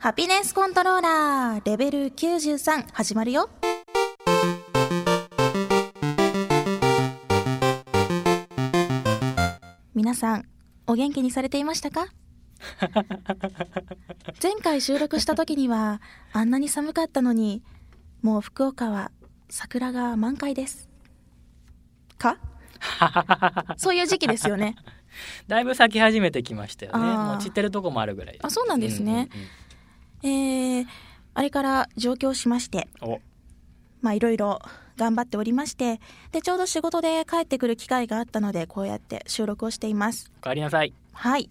ハピネスコントローラーレベル93始まるよ。皆さん、お元気にされていましたか？前回収録した時にはあんなに寒かったのに、もう福岡は桜が満開です。か？そういう時期ですよね。だいぶ咲き始めてきましたよね。もう散ってるとこもあるぐらい。あそうなんですねうんうんえー、あれから上京しまして、まあいろいろ頑張っておりまして、で、ちょうど仕事で帰ってくる機会があったので、こうやって収録をしています。おかえりなさい。はい。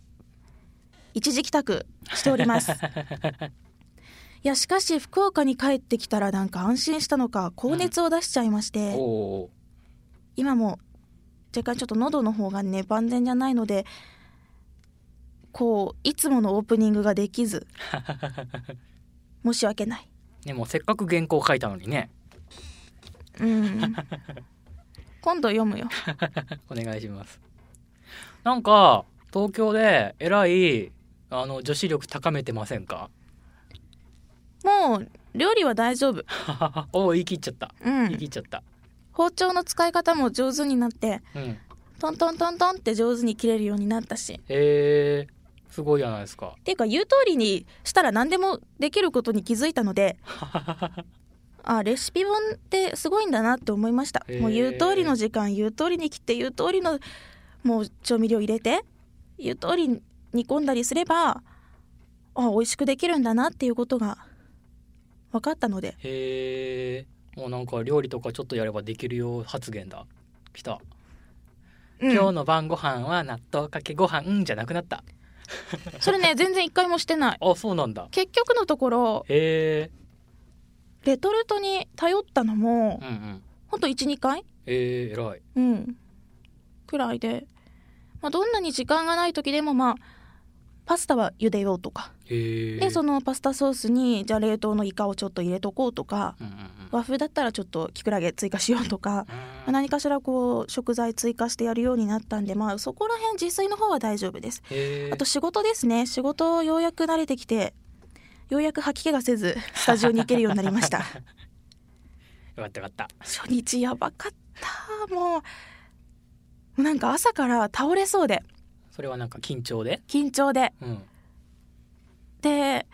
一時帰宅しております。いや、しかし福岡に帰ってきたらなんか安心したのか、高熱を出しちゃいまして、おお今も若干ちょっと喉の方がね、万全じゃないので、こう、いつものオープニングができず、申し訳ない。ー。ね、もうせっかく原稿書いたのにね。うん。今度読むよ。お願いします。なんか、東京でえらい、あの、女子力高めてませんか？もう、料理は大丈夫。おお、言い切っちゃった。う言いん。切っちゃった。包丁の使い方も上手になって、うん。トントントントンって上手に切れるようになったし。えー、すごいじゃないですか。っていうか、言う通りにしたら何でもできることに気づいたので、あ、レシピ本ってすごいんだなって思いました。もう言う通りの時間、言う通りに切って、言う通りのもう調味料入れて、言う通りに煮込んだりすれば、あ、美味しくできるんだなっていうことが分かったので、へえー、もうなんか料理とかちょっとやればできるよ発言だ。来た。うん今日の晩ご飯は納豆かけご飯じゃなくなった。それね、全然一回もしてない。あ、そうなんだ。結局のところ、レトルトに頼ったのもー、、うんうん。ほんと1、2回？えー、偉い。うん。くらいで、まあ、どんなに時間がない時でも、まあ、パスタは茹でようとか。で、そのパスタソースに、じゃあ冷凍のイカをちょっと入れとこうとか、うんうんうん。和風だったらちょっとキクラゲ追加しようとか、まあうん何かしらこう、食材追加してやるようになったんで、まあ、そこら辺自炊の方は大丈夫です。あと仕事ですね。仕事ようやく慣れてきて、ようやく吐き気がせず、スタジオに行けるようになりました。よかったよかった。初日やばかった。もうなんか朝から倒れそうで、それはなんか緊張で？緊張で。うん。で、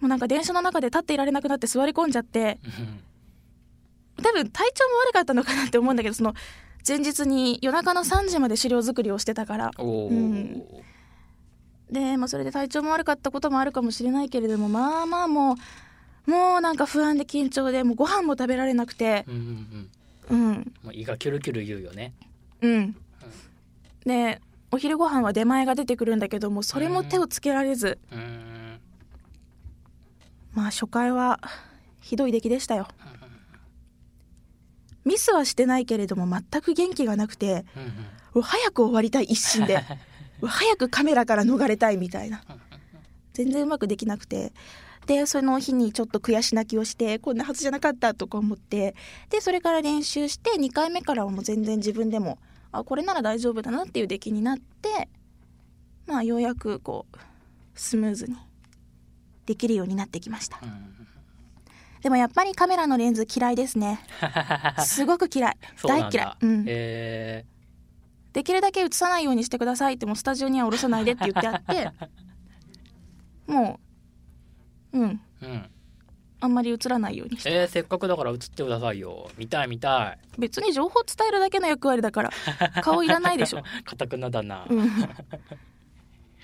もうなんか電車の中で立っていられなくなって座り込んじゃって、多分体調も悪かったのかなって思うんだけど、その、前日に夜中の3時まで資料作りをしてたから。うんで、まあそれで体調も悪かったこともあるかもしれないけれども、まあまあもう、もうなんか不安で緊張で、もうご飯も食べられなくて、うんうんうん。うん、まあ、胃がキュルキュル言うよね。うん。で、お昼ご飯は出前が出てくるんだけども、それも手をつけられず、うーん。まあ初回はひどい出来でしたよ。ミスはしてないけれども全く元気がなくて、うんうん。うわ早く終わりたい一心で、早くカメラから逃れたいみたいな。全然うまくできなくて。で、その日にちょっと悔し泣きをして、こんなはずじゃなかったとか思って、で、それから練習して、2回目からはもう全然自分でも、あ、これなら大丈夫だなっていう出来になって、まあ、ようやくこう、スムーズにできるようになってきました。でもやっぱりカメラのレンズ嫌いですね。すごく嫌い。大嫌い。うん。えできるだけ映さないようにしてくださいってもうスタジオには下ろさないでって言ってあってもううんー、うん。あんまり映らないようにしてえー、せっかくだから映ってくださいよ。見たい見たい。別に情報伝えるだけの役割だから 顔いらないでしょ、かたくなだな。うん、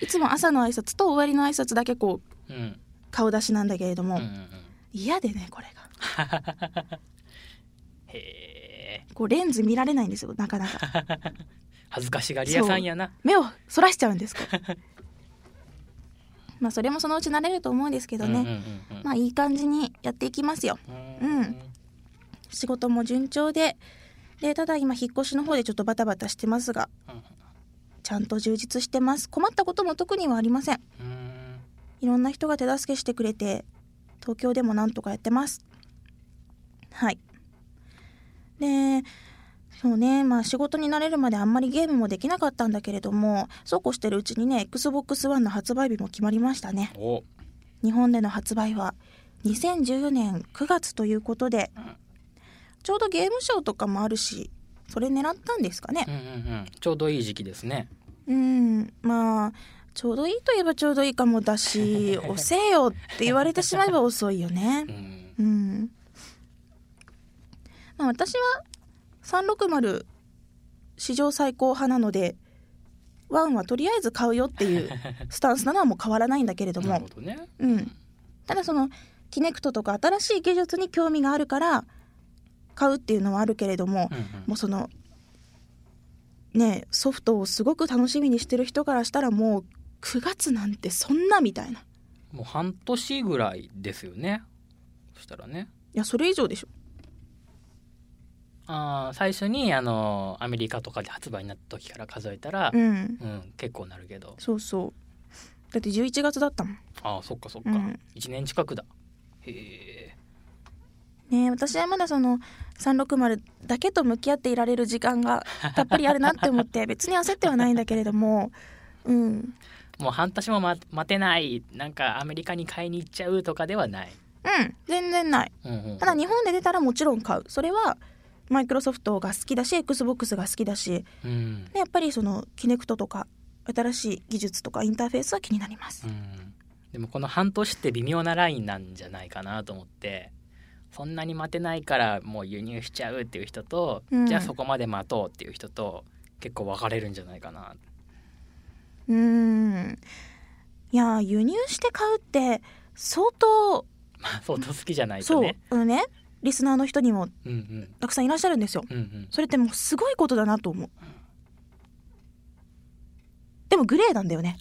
いつも朝の挨拶と終わりの挨拶だけこううん。顔出しなんだけれども、うんうんうん。嫌でねこれが へえ。こうレンズ見られないんですよなかなか 恥ずかしがり屋さんやな。目をそらしちゃうんですからまあそれもそのうち慣れると思うんですけどね、うんうんうんうん。まあいい感じにやっていきますよ。うん。仕事も順調で、で、ただ今引っ越しの方でちょっとバタバタしてますが、うん。ちゃんと充実してます。困ったことも特にはありません。いろんな人が手助けしてくれて、東京でもなんとかやってます。はい。で、そうね、まあ仕事に慣れるまであんまりゲームもできなかったんだけれども、そうこうしてるうちにね、Xbox One の発売日も決まりましたね。お。日本での発売は2014年9月ということで、うんちょうどゲームショーとかもあるしそれ狙ったんですかね。うんうんうん。ちょうどいい時期ですね。うん。まあちょうどいいといえばちょうどいいかもだし 遅えよって言われてしまえば遅いよね。うん。うん。まあ私は360史上最高派なので1はとりあえず買うよっていう スタンスなのはもう変わらないんだけれども。ね。うん、ただそのキネクトとか新しい技術に興味があるから買うっていうのはあるけれども、うんうん。もうそのねソフトをすごく楽しみにしてる人からしたらもう9月なんてそんなみたいな。いもう半年ぐらいですよね。そしたらね。やそれ以上でしょあー最初にあのアメリカとかで発売になった時から数えたら、うん。うん結構なるけど。そうそう。だって11月だったもん。ああそっかそっか、うん。1年近くだ。へえね私はまだその360だけと向き合っていられる時間が たっぷりあるなって思って別に焦ってはないんだけれども。うん。もう半年も待待てないなんかアメリカに買いに行っちゃうとかではない、うん全然ない。うんうんうん。ただ日本で出たらもちろん買う。それはマイクロソフトが好きだし XBOX が好きだしうん。でやっぱりそのキネクトとか新しい技術とかインターフェースは気になります。うん。でもこの半年って微妙なラインなんじゃないかなと思ってそんなに待てないからもう輸入しちゃうっていう人と、うん。じゃあそこまで待とうっていう人と結構分かれるんじゃないかな。うーん。いや輸入して買うって相当 まあ相当好きじゃないとそう。ねあのねリスナーの人にもたくさんいらっしゃるんですよ。うんうん。それってもうすごいことだなと思う。でもグレーなんだよね。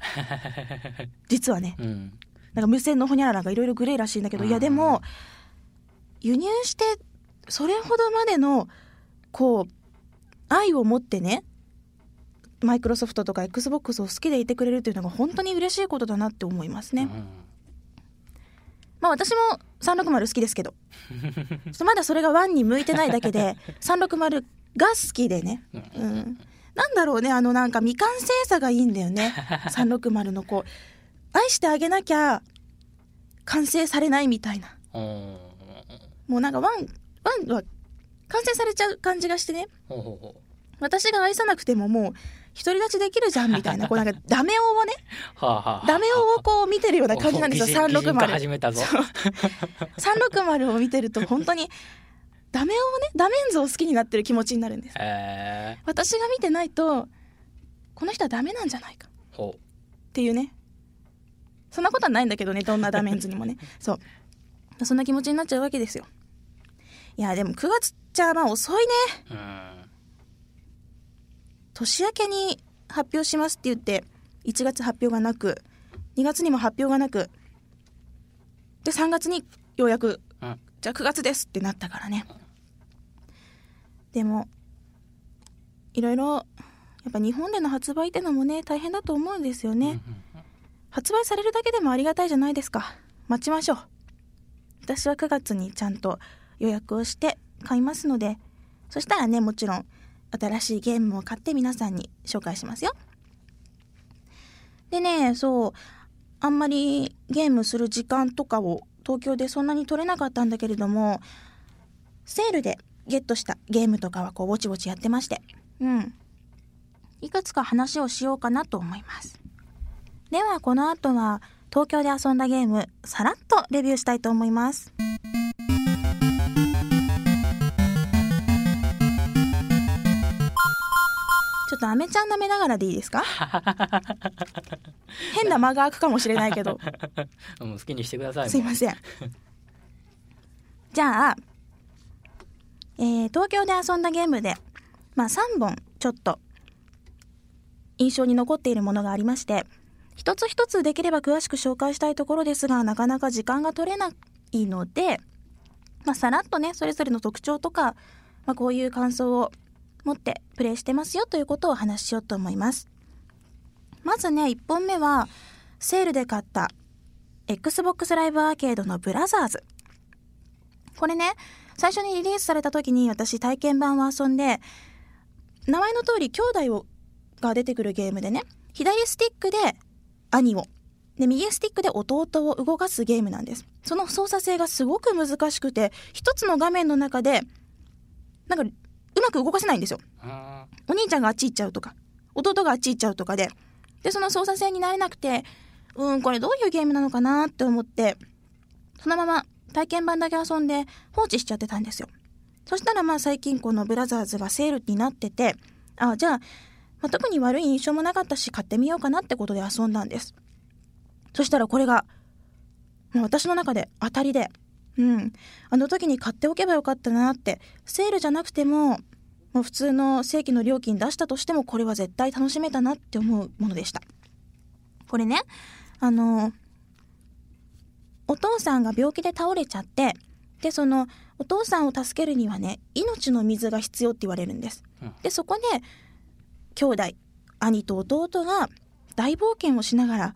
実はね。うん。なんか無線のホニャララがいろいろグレーらしいんだけど、いやでも輸入してそれほどまでのこう愛を持ってねマイクロソフトとか XBOX を好きでいてくれるっていうのが本当に嬉しいことだなって思いますね、うん。まあ私も360好きですけど。ちょっとまだそれが1に向いてないだけで 360が好きでね。うん。うんなんだろうねあのなんか未完成さがいいんだよね。360のこう愛してあげなきゃ完成されないみたいな。うんもうなんかワンワンは完成されちゃう感じがしてね。私が愛さなくてももう独り立ちできるじゃんみたいなこうなんか ダメ男をねダメ男をこう見てるような感じなんですよお擬人擬人化始360めたぞ360を見てると本当にダメ男をねダメンズを好きになってる気持ちになるんですえー、私が見てないとこの人はダメなんじゃないかほっていうねそんなことはないんだけどねどんなダメンズにもねそうそんな気持ちになっちゃうわけですよいやでも9月じゃまあ遅いねううん年明けに発表しますって言って1月発表がなく2月にも発表がなくで3月にようやく、うん。じゃあ9月ですってなったからね。でもいろいろやっぱ日本での発売ってのもね大変だと思うんですよね、発売されるだけでもありがたいじゃないですか。待ちましょう。私は9月にちゃんと予約をして買いますのでそしたらねもちろん新しいゲームを買って皆さんに紹介しますよ。でねそうあんまりゲームする時間とかを東京でそんなに取れなかったんだけれどもセールでゲットしたゲームとかはこうぼちぼちやってまして。うん。いくつか話をしようかなと思います。ではこの後は東京で遊んだゲームさらっとレビューしたいと思います。っとアメちゃん舐めながらでいいですか？変な間が空くかもしれないけど。うん好きにしてくださいすいません。じゃあ、えー東京で遊んだゲームで、まあ、3本ちょっと印象に残っているものがありまして一つ一つできれば詳しく紹介したいところですがなかなか時間が取れないので、まあ、さらっとねそれぞれの特徴とか、まあ、こういう感想を持ってプレイしてますよということをお話ししようと思いますまずね1本目はセールで買った Xbox ライブアーケードのブラザーズこれね最初にリリースされた時に私体験版を遊んで名前の通り兄弟をが出てくるゲームでね左スティックで兄をで、右スティックで弟を動かすゲームなんです。その操作性がすごく難しくて、一つの画面の中で、なんか、うまく動かせないんですよ。お兄ちゃんがあっち行っちゃうとか、弟があっち行っちゃうとかで、で、その操作性になれなくて、うん、これどういうゲームなのかなって思って、そのまま体験版だけ遊んで放置しちゃってたんですよ。そしたらまあ最近このブラザーズがセールになってて、あ、じゃあ、まあ、特に悪い印象もなかったし買ってみようかなってことで遊んだんです。そしたらこれが、もう私の中で当たりで、うん、あの時に買っておけばよかったなって、セールじゃなくても、もう普通の正規の料金出したとしてもこれは絶対楽しめたなって思うものでした。これね、あの、お父さんが病気で倒れちゃって、で、その、お父さんを助けるにはね、命の水が必要って言われるんです。で、そこで、兄弟、兄と弟が大冒険をしながら、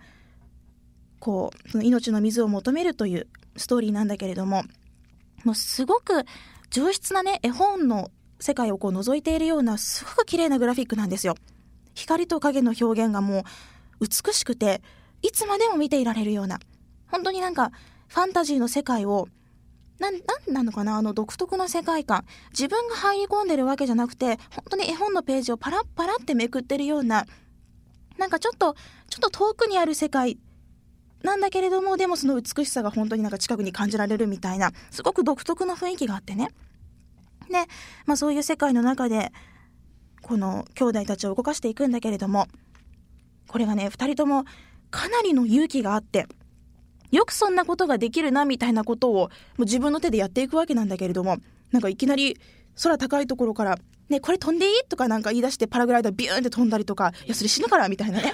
こう、その命の水を求めるというストーリーなんだけれども、もうすごく上質なね、絵本の世界をこう覗いているような、すごく綺麗なグラフィックなんですよ。光と影の表現がもう美しくて、いつまでも見ていられるような、本当になんかファンタジーの世界を、なん、なんなのかなあの独特の世界観。自分が入り込んでるわけじゃなくて、本当に絵本のページをパラッパラってめくってるような、なんかちょっと、ちょっと遠くにある世界なんだけれども、でもその美しさが本当になんか近くに感じられるみたいな、すごく独特な雰囲気があってね。で、まあそういう世界の中で、この兄弟たちを動かしていくんだけれども、これがね、二人ともかなりの勇気があって、よくそんなことができるなみたいなことをもう自分の手でやっていくわけなんだけれども、なんかいきなり空高いところから、ね、これ飛んでいいとかなんか言い出してパラグライダービューンって飛んだりとか、いや、それ死ぬからみたいなね。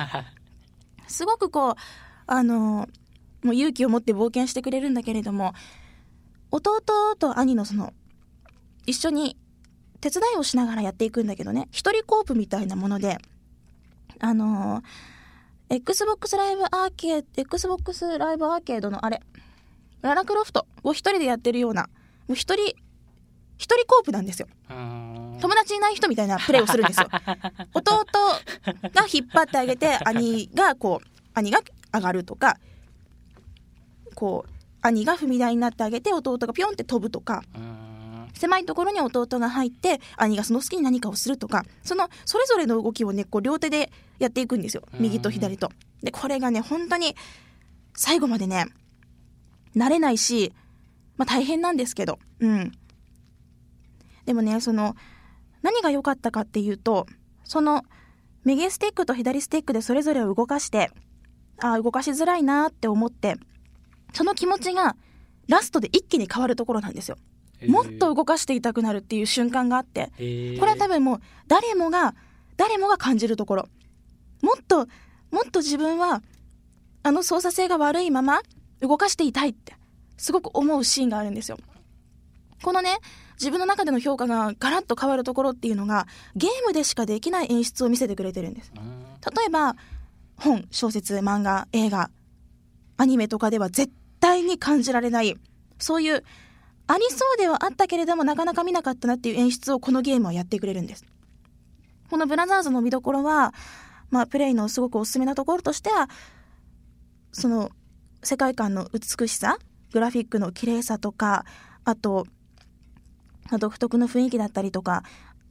すごくこう、あの、もう勇気を持って冒険してくれるんだけれども、弟と兄のその一緒に手伝いをしながらやっていくんだけどね、一人コープみたいなもので、あのー、Xbox ライブアーケード、Xbox ライブアーケードのあれ、ララクロフトを一人でやってるような、もう一人、一人コープなんですよ。友達いない人みたいなプレイをするんですよ。弟が引っ張ってあげて、兄がこう、兄が上がるとか、こう、兄が踏み台になってあげて、弟がピョンって飛ぶとか、狭いところに弟が入って兄がその隙に何かをするとかそのそれぞれの動きをねこう両手でやっていくんですよ右と左と。でこれがね本当に最後までね慣れないし、まあ、大変なんですけどうんでもねその何が良かったかっていうとその右スティックと左スティックでそれぞれを動かしてああ動かしづらいなって思ってその気持ちがラストで一気に変わるところなんですよ。もっと動かしていたくなるっていう瞬間があって、これは多分もう誰もが、誰もが感じるところ。もっと、もっと自分は、あの操作性が悪いまま動かしていたいって、すごく思うシーンがあるんですよ。このね、自分の中での評価がガラッと変わるところっていうのが、ゲームでしかできない演出を見せてくれてるんです。例えば、本、小説、漫画、映画、アニメとかでは絶対に感じられない、そういうありそうではあったけれどもなかなか見なかったなっていう演出をこのゲームはやってくれるんです。このブラザーズの見どころは、まあ、プレイのすごくおすすめなところとしては、その、世界観の美しさ、グラフィックの綺麗さとか、あと、独特の雰囲気だったりとか、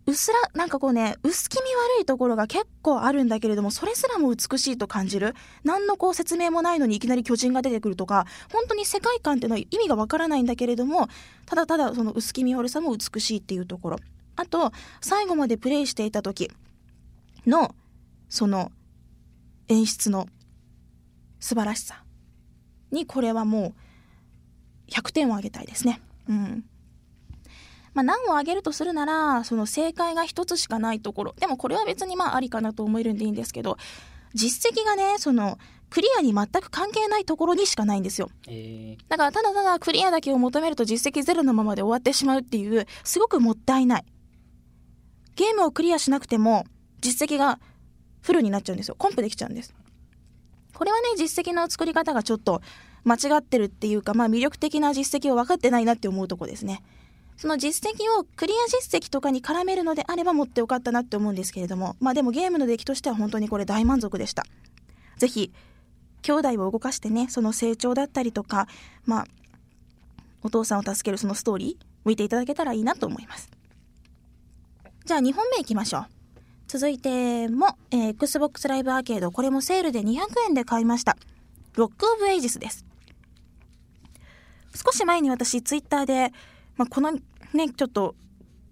うすら、なんかこうね、薄気味悪いところが結構あるんだけれども、それすらも美しいと感じる。何のこう説明もないのにいきなり巨人が出てくるとか、本当に世界観っていうのは意味がわからないんだけれども、ただただその薄気味悪さも美しいっていうところ。あと、最後までプレイしていた時の、その演出の素晴らしさに、これはもう100点をあげたいですね。うん。まあ、難を挙げるとするなら、その正解が一つしかないところ。でもこれは別にまあありかなと思えるんでいいんですけど、実績がね、その、クリアに全く関係ないところにしかないんですよ。えー、だからただただクリアだけを求めると実績ゼロのままで終わってしまうっていう、すごくもったいない。ゲームをクリアしなくても、実績がフルになっちゃうんですよ。コンプできちゃうんです。これはね、実績の作り方がちょっと間違ってるっていうか、まあ魅力的な実績を分かってないなって思うとこですね。その実績をクリア実績とかに絡めるのであれば持ってよかったなって思うんですけれども、まあでもゲームの出来としては本当にこれ大満足でした。ぜひ、兄弟を動かしてね、その成長だったりとか、まあ、お父さんを助けるそのストーリー、見ていただけたらいいなと思います。じゃあ2本目いきましょう。続いても、えー、Xbox Live Arcade、これもセールで200円で買いました。ロックオブエイジスです。少し前に私、ツイッターで、まあ、このね、ちょっと、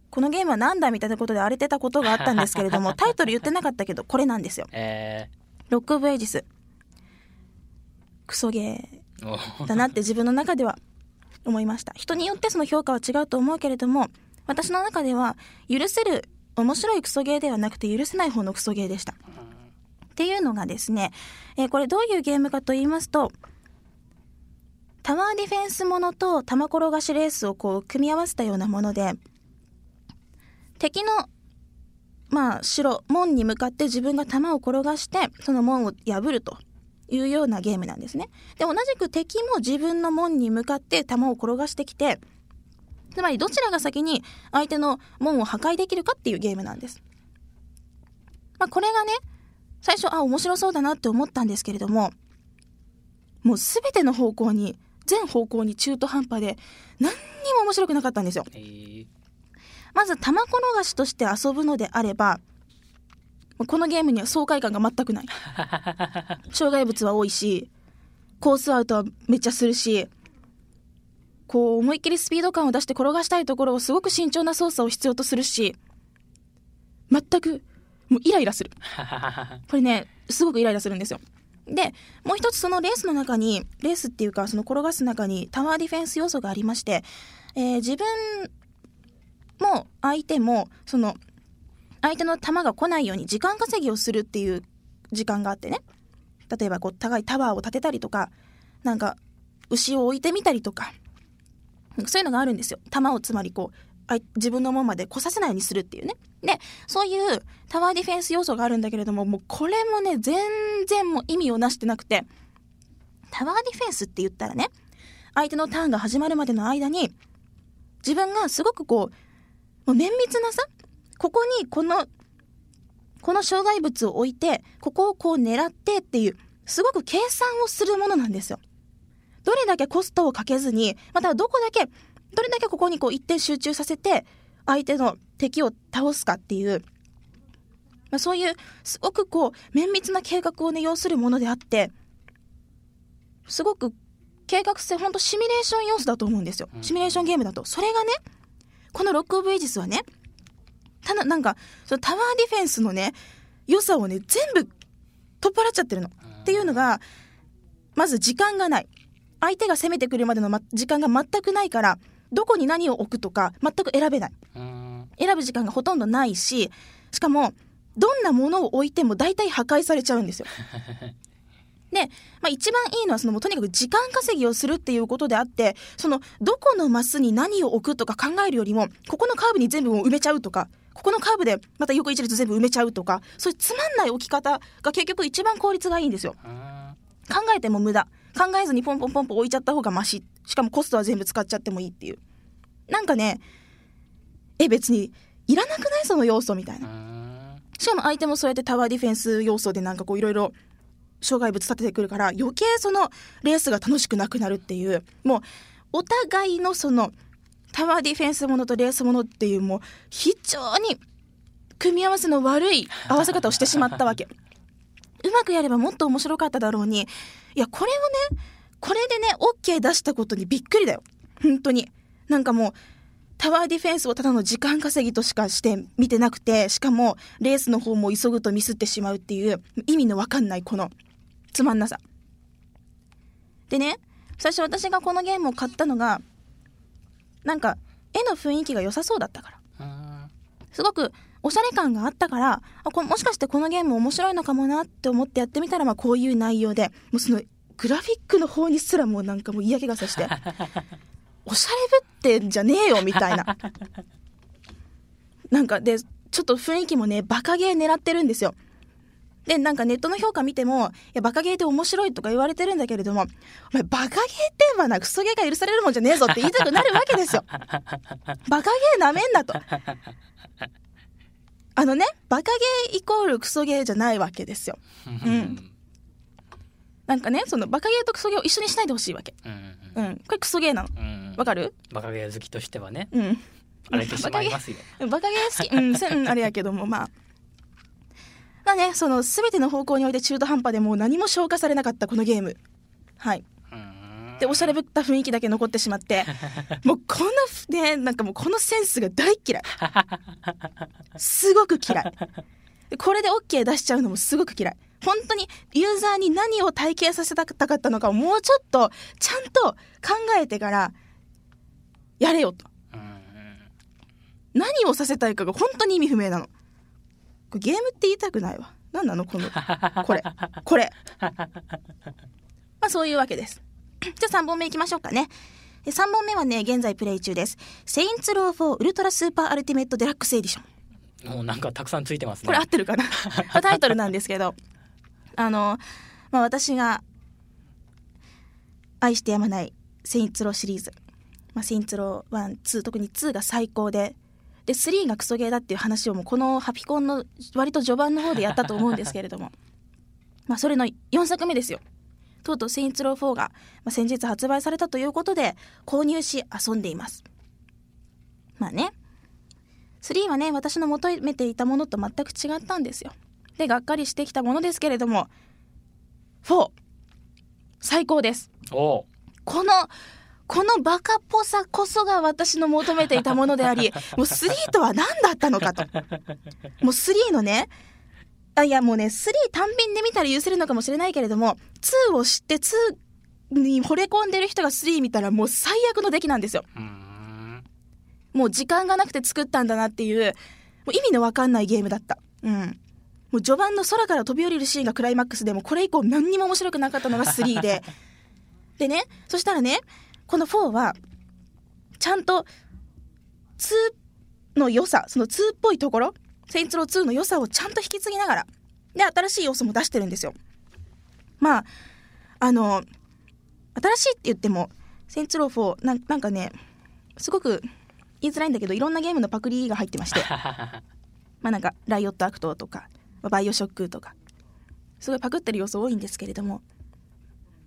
このゲームはなんだみたいなことで荒れてたことがあったんですけれども、タイトル言ってなかったけど、これなんですよ。えロックオブエイジス。クソゲーだなって自分の中では思いました。人によってその評価は違うと思うけれども、私の中では許せる面白いクソゲーではなくて許せない方のクソゲーでした。っていうのがですね、えーこれどういうゲームかと言いますと、タワーディフェンスものと玉転がしレースをこう組み合わせたようなもので、敵の、まあ、城、門に向かって自分が弾を転がして、その門を破るというようなゲームなんですね。で、同じく敵も自分の門に向かって弾を転がしてきて、つまりどちらが先に相手の門を破壊できるかっていうゲームなんです。まあ、これがね、最初、あ、面白そうだなって思ったんですけれども、もうすべての方向に、全方向に中途半端で、何にも面白くなかったんですよ。えーまず、玉転がしとして遊ぶのであれば、このゲームには爽快感が全くない。障害物は多いし、コースアウトはめっちゃするし、こう思いっきりスピード感を出して転がしたいところをすごく慎重な操作を必要とするし、全く、もうイライラする。これね、すごくイライラするんですよ。で、もう一つそのレースの中に、レースっていうかその転がす中にタワーディフェンス要素がありまして、えー自分も相手も、その、相手の球が来ないように時間稼ぎをするっていう時間があってね。例えばこう、高いタワーを建てたりとか、なんか、牛を置いてみたりとか、そういうのがあるんですよ。球をつまりこう、自分のもんまで来させないようにするっていうね。で、そういうタワーディフェンス要素があるんだけれども、もうこれもね、全然もう意味をなしてなくて、タワーディフェンスって言ったらね、相手のターンが始まるまでの間に、自分がすごくこう、もう綿密なさ、ここにこの、この障害物を置いて、ここをこう狙ってっていう、すごく計算をするものなんですよ。どれだけコストをかけずに、またどこだけ、どれだけここにこう一点集中させて、相手の敵を倒すかっていう、まあ、そういう、すごくこう、綿密な計画をね、要するものであって、すごく計画性、ほんとシミュレーション要素だと思うんですよ。シミュレーションゲームだと。それがね、このロックオブエイジスはね、ただ、なんか、そのタワーディフェンスのね、良さをね、全部取っ払っちゃってるの。っていうのが、まず時間がない。相手が攻めてくるまでの、ま、時間が全くないから、どこに何を置くとか、全く選べない。選ぶ時間がほとんどないし、しかも、どんなものを置いても大体破壊されちゃうんですよ。で、まあ、一番いいのはそのもうとにかく時間稼ぎをするっていうことであって、そのどこのマスに何を置くとか考えるよりも、ここのカーブに全部もう埋めちゃうとか、ここのカーブでまた横一列全部埋めちゃうとか、そういうつまんない置き方が結局一番効率がいいんですよ。考えても無駄。考えずにポンポンポンポン置いちゃった方がマシ。しかもコストは全部使っちゃってもいいっていう。なんかね、え、別にいらなくないその要素みたいうな。んしかも相手もそうやってタワーディフェンス要素でなんかこういろいろ障害物立ててくるから余計そのレースが楽しくなくなるっていうもうお互いのそのタワーディフェンスものとレースものっていうもう非常に組み合わせの悪い合わせ方をしてしまったわけ。うまくやればもっと面白かっただろうにいやこれをねこれでね OK 出したことにびっくりだよ本当になんかもうタワーディフェンスをただの時間稼ぎとしかして見てなくて、しかもレースの方も急ぐとミスってしまうっていう意味のわかんないこのつまんなさ。でね、最初私がこのゲームを買ったのが、なんか絵の雰囲気が良さそうだったから。すごくおしゃれ感があったから、あこもしかしてこのゲーム面白いのかもなって思ってやってみたら、まあこういう内容で、もうそのグラフィックの方にすらもうなんかもう嫌気がさして、おしゃれぶってんじゃねえよみたいな。なんかで、ちょっと雰囲気もね、バカゲー狙ってるんですよ。で、なんかネットの評価見ても、いや、バカゲーって面白いとか言われてるんだけれども、お前、バカゲーってばな、クソゲーが許されるもんじゃねえぞって言いたくなるわけですよ。バカゲーなめんなと。あのね、バカゲーイコールクソゲーじゃないわけですよ。ん。なんかねそのバカゲーとクソゲーを一緒にしないでほしいわけ。うんこれクソゲーなの。うんわかる？バカゲー好きとしてはね。うん。荒れてしまいますよ。バカゲー好き。うんせうんあれやけどもまあ。まあねその全ての方向において中途半端でもう何も消化されなかったこのゲーム。はい。うんでおしゃれぶった雰囲気だけ残ってしまって もうこのねなんかもうこのセンスが大嫌い。すごく嫌い。でこれで OK 出しちゃうのもすごく嫌い。本当にユーザーに何を体験させたかったのかをもうちょっとちゃんと考えてからやれよと。うん何をさせたいかが本当に意味不明なの。ゲームって言いたくないわ。何なのこのこれ。これ。まあそういうわけですじゃあ3本目いきましょうかね。で3本目はね現在プレイ中です「セインツロー4ウルトラスーパーアルティメットデラックスエディション」もうなんかたくさんついてますね。これ合ってるかな？まあタイトルなんですけど。あの、まあ、私が愛してやまないセインツローシリーズ、まあ、セインツロー12特に2が最高で。で3がクソゲーだっていう話をもうこのハピコンの割と序盤の方でやったと思うんですけれども。まあそれの4作目ですよとうとうセインツロー4が、まあ、先日発売されたということで購入し遊んでいます。まあね。3はね私の求めていたものと全く違ったんですよ。でがっかりしてきたものですけれども4最高です。このこのバカっぽさこそが私の求めていたものであり もう3とは何だったのかと。もう3のねあいやもうね3単品で見たら許せるのかもしれないけれども2を知って2に惚れ込んでる人が3見たらもう最悪の出来なんですよ。うん。もう時間がなくて作ったんだなっていうもう意味のわかんないゲームだった。うん。もう序盤の空から飛び降りるシーンがクライマックスでもこれ以降何にも面白くなかったのが3で。でねそしたらねこの4はちゃんと2の良さその2っぽいところセインツロー2の良さをちゃんと引き継ぎながら。で新しい要素も出してるんですよ。まああの新しいって言ってもセインツロー4なんなんかねすごく言いづらいんだけどいろんなゲームのパクリが入ってまして。まあなんかライオットアクトとかまあバイオショックとか。すごいパクってる要素多いんですけれども。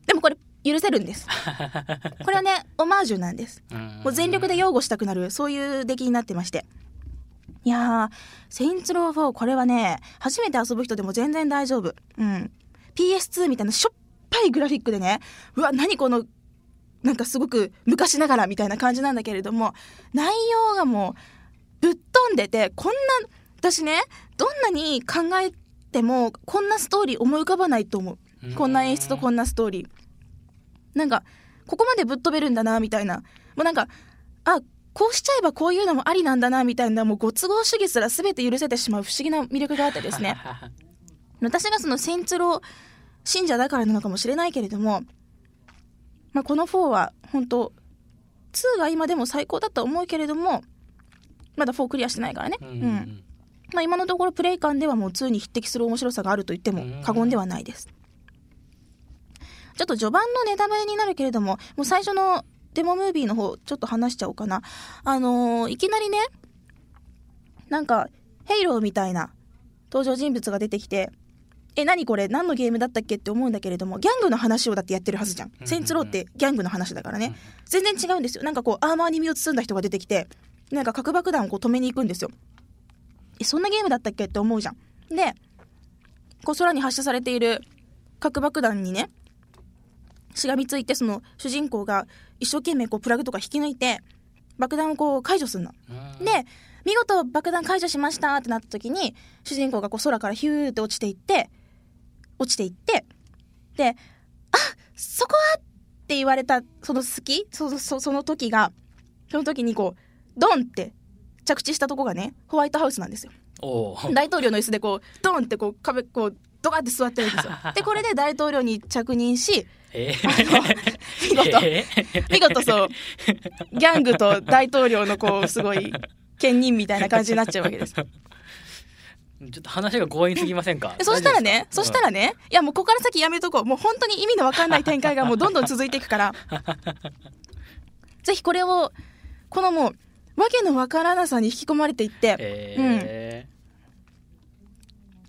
でもこれ許せるんです。これはねオマージュなんです。もう全力で擁護したくなるそういう出来になってましていやー「セインツロー4」これはね初めて遊ぶ人でも全然大丈夫。うん。PS2 みたいなしょっぱいグラフィックでねうわ何このなんかすごく昔ながらみたいな感じなんだけれども内容がもうぶっ飛んでてこんな私ねどんなに考えてもこんなストーリー思い浮かばないと思う。こんな演出とこんなストーリー。なんかここまでぶっ飛べるんだなみたいな。もうなんかあこうしちゃえばこういうのもありなんだなみたいなもうご都合主義すら全て許せてしまう不思議な魅力があってですね。私がそのセンツロ信者だからなのかもしれないけれども、まあ、この4は本当2が今でも最高だと思うけれどもまだ4クリアしてないからね、ううんん。まあ、今のところプレイ感ではもう2に匹敵する面白さがあると言っても過言ではないです。ちょっと序盤のネタバレになるけれどももう最初のデモムービーの方ちょっと話しちゃおうかな。あのーいきなりねなんかヘイローみたいな登場人物が出てきてえ何これ？何のゲームだったっけって思うんだけれどもギャングの話をだってやってるはずじゃん。うん。センツローってギャングの話だからね。全然違うんですよ。なんかこうアーマーに身を包んだ人が出てきてなんか核爆弾をこう止めに行くんですよ。えそんなゲームだったっけって思うじゃん。でこう空に発射されている核爆弾にねしがみついてその主人公が一生懸命こうプラグとか引き抜いて爆弾をこう解除するの。うん。で見事爆弾解除しましたってなった時に主人公がこう空からヒューって落ちていって落ちていってで「あそこは!」って言われたその隙そそその時がその時にこうドンって着地したとこがねホワイトハウスなんですよ。大統領の椅子でこうドンってこう壁こうドカって座ってるんですよ。でこれで大統領に着任しえ見事。え見事そう。ギャングと大統領のこうすごい兼任みたいな感じになっちゃうわけです。ちょっと話が強引すぎませんか？でそしたらね、そしたらね、いやもうここから先やめとこう。もう本当に意味のわかんない展開がもうどんどん続いていくから。ぜひこれを、このもう、わけのわからなさに引き込まれていって、え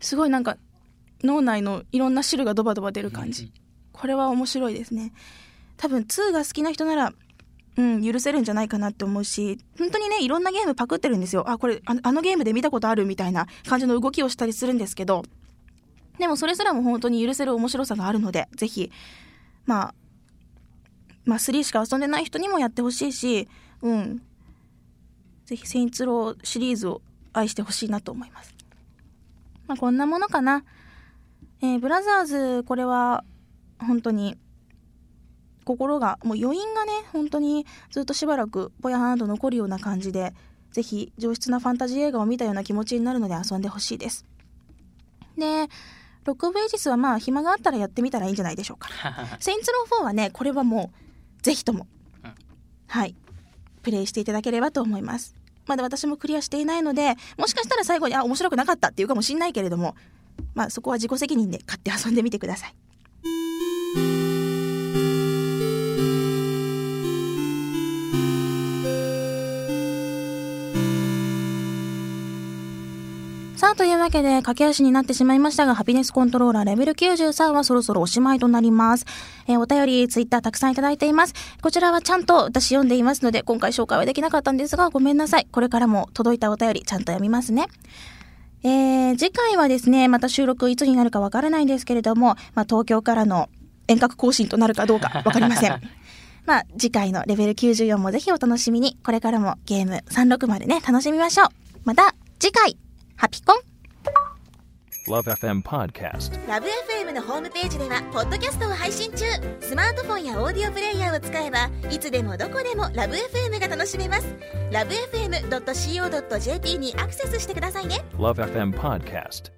すごいなんか、脳内のいろんな汁がドバドバ出るー感じ。これは面白いですね。多分2が好きな人なら、うん、許せるんじゃないかなって思うし、本当にね、いろんなゲームパクってるんですよ。あ、これあ、のゲームで見たことあるみたいな感じの動きをしたりするんですけど、でもそれすらも本当に許せる面白さがあるので、ぜひ、まあ、まあ3しか遊んでない人にもやってほしいし、うん。ぜひ、セインツローシリーズを愛してほしいなと思います。まあこんなものかな。えー、ブラザーズ、これは、本当に、心が、もう余韻がね、本当にずっとしばらくぼやーんと残るような感じで、ぜひ上質なファンタジー映画を見たような気持ちになるので遊んでほしいです。で、ロックベイジスはまあ暇があったらやってみたらいいんじゃないでしょうか。セインツロー4はね、これはもう、ぜひとも、はい、プレイしていただければと思います。まだ私もクリアしていないので、もしかしたら最後に、あ、面白くなかったっていうかもしんないけれども、まあそこは自己責任で買って遊んでみてください。さあ、というわけで、駆け足になってしまいましたが、ハピネスコントローラーレベル93はそろそろおしまいとなります。えー、お便り、ツイッターたくさんいただいています。こちらはちゃんと私読んでいますので、今回紹介はできなかったんですが、ごめんなさい。これからも届いたお便り、ちゃんと読みますね。えー、次回はですね、また収録いつになるかわからないんですけれども、まあ、東京からの遠隔更新となるかどうか わかりません。まあ、次回のレベル94もぜひお楽しみに、これからもゲーム360ね、楽しみましょう。また次回ハピコン。LoveFM Podcast LoveFM のホームページではポッドキャストを配信中。スマートフォンやオーディオプレイヤーを使えばいつでもどこでも LoveFM が楽しめます。LoveFM.co.jp にアクセスしてくださいね。LoveFM Podcast